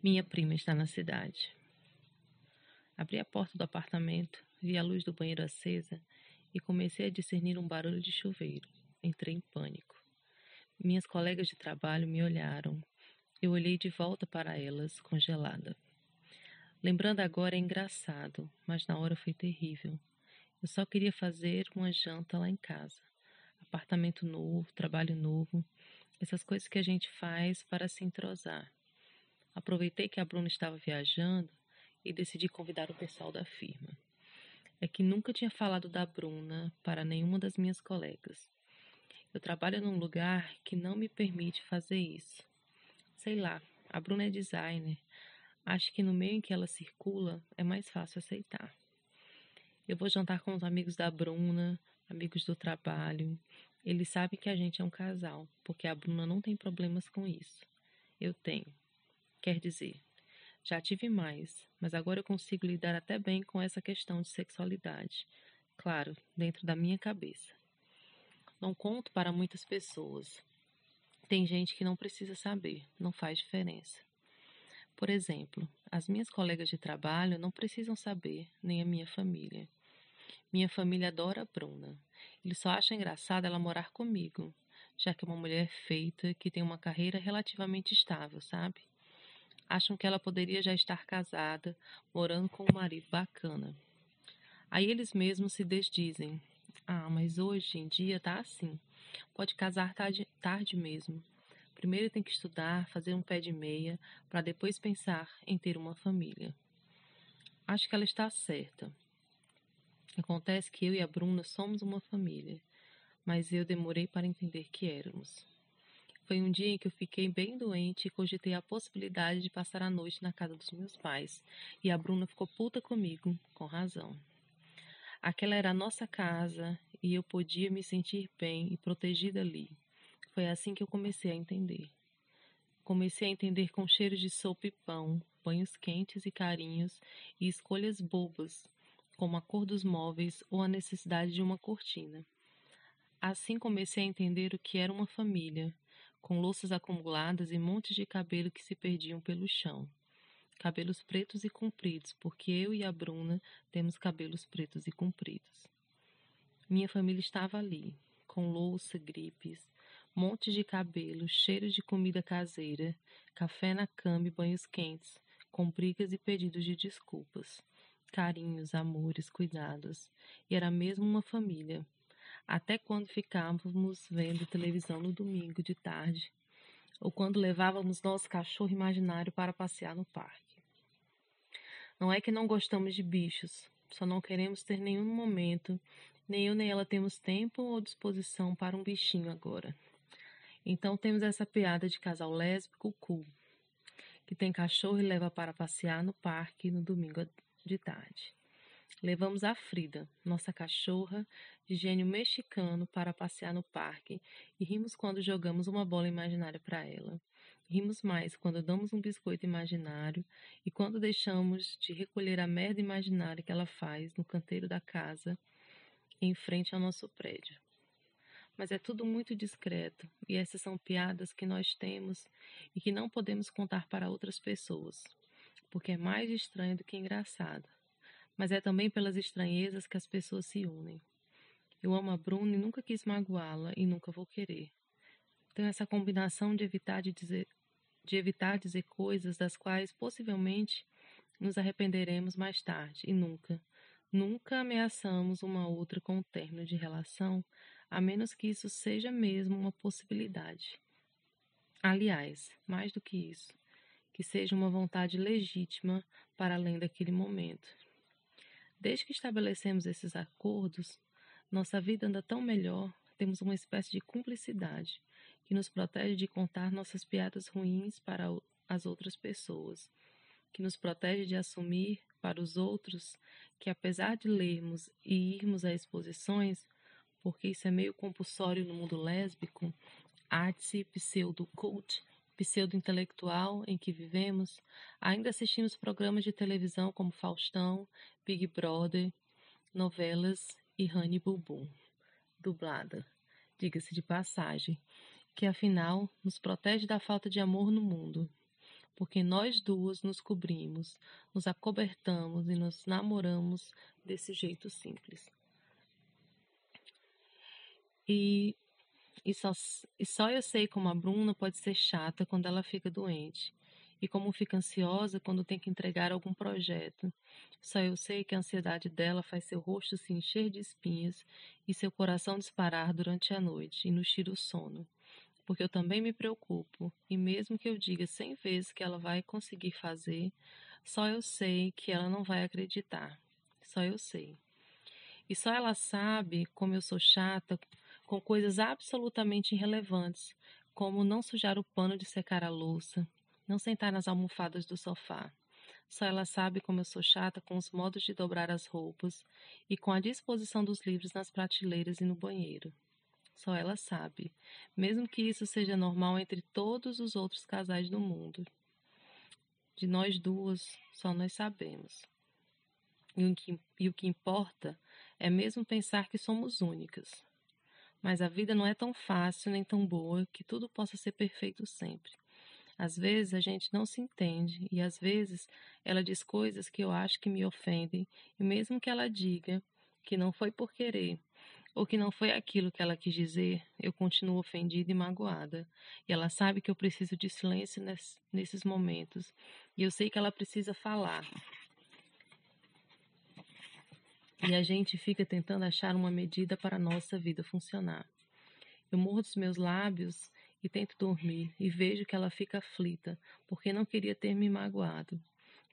Minha prima está na cidade. Abri a porta do apartamento, vi a luz do banheiro acesa e comecei a discernir um barulho de chuveiro. Entrei em pânico. Minhas colegas de trabalho me olharam. Eu olhei de volta para elas, congelada. Lembrando agora é engraçado, mas na hora foi terrível. Eu só queria fazer uma janta lá em casa. Apartamento novo, trabalho novo, essas coisas que a gente faz para se entrosar. Aproveitei que a Bruna estava viajando e decidi convidar o pessoal da firma. É que nunca tinha falado da Bruna para nenhuma das minhas colegas. Eu trabalho num lugar que não me permite fazer isso. Sei lá, a Bruna é designer. Acho que no meio em que ela circula é mais fácil aceitar. Eu vou jantar com os amigos da Bruna, amigos do trabalho. Eles sabem que a gente é um casal, porque a Bruna não tem problemas com isso. Eu tenho. Quer dizer, já tive mais, mas agora eu consigo lidar até bem com essa questão de sexualidade. Claro, dentro da minha cabeça. Não conto para muitas pessoas. Tem gente que não precisa saber, não faz diferença. Por exemplo, as minhas colegas de trabalho não precisam saber, nem a minha família. Minha família adora a Bruna. Eles só acham engraçado ela morar comigo, já que é uma mulher feita que tem uma carreira relativamente estável, sabe? Acham que ela poderia já estar casada, morando com um marido bacana. Aí eles mesmos se desdizem. Ah, mas hoje em dia tá assim. Pode casar tarde, tarde mesmo. Primeiro tem que estudar, fazer um pé de meia, para depois pensar em ter uma família. Acho que ela está certa. Acontece que eu e a Bruna somos uma família, mas eu demorei para entender que éramos. Foi um dia em que eu fiquei bem doente e cogitei a possibilidade de passar a noite na casa dos meus pais. E a Bruna ficou puta comigo, com razão. Aquela era a nossa casa e eu podia me sentir bem e protegida ali. Foi assim que eu comecei a entender. Comecei a entender com cheiro de sopa e pão, banhos quentes e carinhos e escolhas bobas, como a cor dos móveis ou a necessidade de uma cortina. Assim comecei a entender o que era uma família, com louças acumuladas e montes de cabelo que se perdiam pelo chão. Cabelos pretos e compridos, porque eu e a Bruna temos cabelos pretos e compridos. Minha família estava ali, com louça, gripes, montes de cabelo, cheiro de comida caseira, café na cama e banhos quentes, com brigas e pedidos de desculpas, carinhos, amores, cuidados. E era mesmo uma família, até quando ficávamos vendo televisão no domingo de tarde, ou quando levávamos nosso cachorro imaginário para passear no parque. Não é que não gostamos de bichos, só não queremos ter nenhum momento, nem eu nem ela temos tempo ou disposição para um bichinho agora. Então temos essa piada de casal lésbico cool, que tem cachorro e leva para passear no parque no domingo de tarde. Levamos a Frida, nossa cachorra de gênio mexicano, para passear no parque e rimos quando jogamos uma bola imaginária para ela. Rimos mais quando damos um biscoito imaginário e quando deixamos de recolher a merda imaginária que ela faz no canteiro da casa em frente ao nosso prédio. Mas é tudo muito discreto e essas são piadas que nós temos e que não podemos contar para outras pessoas, porque é mais estranho do que engraçado mas é também pelas estranhezas que as pessoas se unem. Eu amo a Bruna e nunca quis magoá-la e nunca vou querer. Tenho essa combinação de evitar de dizer, de evitar dizer coisas das quais possivelmente nos arrependeremos mais tarde e nunca, nunca ameaçamos uma outra com o término de relação, a menos que isso seja mesmo uma possibilidade. Aliás, mais do que isso, que seja uma vontade legítima para além daquele momento, Desde que estabelecemos esses acordos, nossa vida anda tão melhor, temos uma espécie de cumplicidade que nos protege de contar nossas piadas ruins para as outras pessoas, que nos protege de assumir para os outros que, apesar de lermos e irmos a exposições, porque isso é meio compulsório no mundo lésbico, arte pseudo-cult, pseudo-intelectual em que vivemos, ainda assistimos programas de televisão como Faustão, Big Brother, novelas e Honey Bubu, dublada, diga-se de passagem, que afinal nos protege da falta de amor no mundo. porque nós duas nos cobrimos, nos acobertamos e nos namoramos desse jeito simples. E, e, só, e só eu sei como a Bruna pode ser chata quando ela fica doente e como fica ansiosa quando tem que entregar algum projeto. Só eu sei que a ansiedade dela faz seu rosto se encher de espinhas e seu coração disparar durante a noite e nos tira o sono. Porque eu também me preocupo, e mesmo que eu diga cem vezes que ela vai conseguir fazer, só eu sei que ela não vai acreditar. Só eu sei. E só ela sabe como eu sou chata com coisas absolutamente irrelevantes, como não sujar o pano de secar a louça, não sentar nas almofadas do sofá. Só ela sabe como eu sou chata com os modos de dobrar as roupas e com a disposição dos livros nas prateleiras e no banheiro. Só ela sabe, mesmo que isso seja normal entre todos os outros casais do mundo. De nós duas, só nós sabemos. E o que, e o que importa é mesmo pensar que somos únicas. Mas a vida não é tão fácil nem tão boa que tudo possa ser perfeito sempre. Às vezes a gente não se entende e às vezes ela diz coisas que eu acho que me ofendem e mesmo que ela diga que não foi por querer ou que não foi aquilo que ela quis dizer, eu continuo ofendida e magoada. E ela sabe que eu preciso de silêncio nesses momentos e eu sei que ela precisa falar. E a gente fica tentando achar uma medida para a nossa vida funcionar. Eu morro dos meus lábios e tento dormir e vejo que ela fica aflita, porque não queria ter me magoado.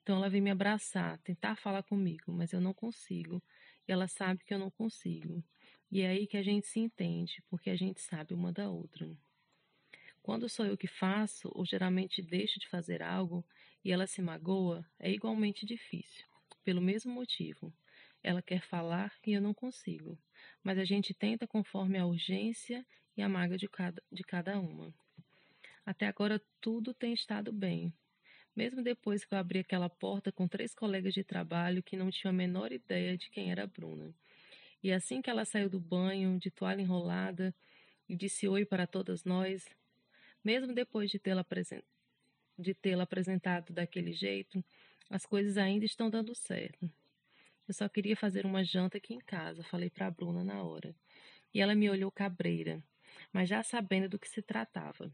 Então ela vem me abraçar, tentar falar comigo, mas eu não consigo. E ela sabe que eu não consigo. E é aí que a gente se entende, porque a gente sabe uma da outra. Quando sou eu que faço, ou geralmente deixo de fazer algo, e ela se magoa, é igualmente difícil, pelo mesmo motivo. Ela quer falar e eu não consigo. Mas a gente tenta conforme a urgência e a mágoa de cada, de cada uma. Até agora tudo tem estado bem. Mesmo depois que eu abri aquela porta com três colegas de trabalho que não tinham a menor ideia de quem era a Bruna. E assim que ela saiu do banho, de toalha enrolada, e disse oi para todas nós, mesmo depois de tê-la de tê-la apresentado daquele jeito, as coisas ainda estão dando certo. Eu só queria fazer uma janta aqui em casa, falei para a Bruna na hora. E ela me olhou cabreira mas já sabendo do que se tratava.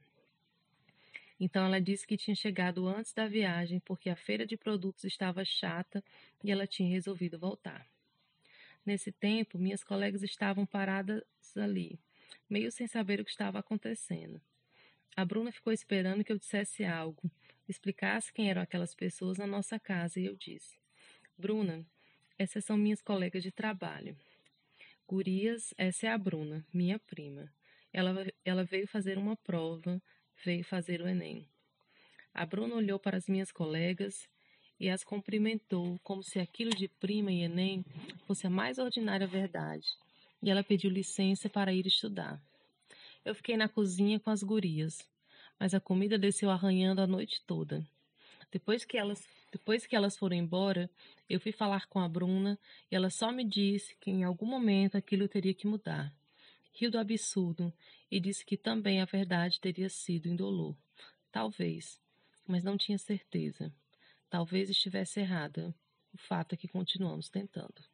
Então ela disse que tinha chegado antes da viagem porque a feira de produtos estava chata e ela tinha resolvido voltar. Nesse tempo, minhas colegas estavam paradas ali, meio sem saber o que estava acontecendo. A Bruna ficou esperando que eu dissesse algo, explicasse quem eram aquelas pessoas na nossa casa e eu disse: Bruna, essas são minhas colegas de trabalho. Gurias, essa é a Bruna, minha prima. Ela, ela veio fazer uma prova, veio fazer o Enem. A Bruna olhou para as minhas colegas e as cumprimentou como se aquilo de prima e Enem fosse a mais ordinária verdade. E ela pediu licença para ir estudar. Eu fiquei na cozinha com as gurias, mas a comida desceu arranhando a noite toda. Depois que elas, depois que elas foram embora, eu fui falar com a Bruna e ela só me disse que em algum momento aquilo teria que mudar riu do absurdo e disse que também a verdade teria sido indolor. Talvez, mas não tinha certeza. Talvez estivesse errada. O fato é que continuamos tentando.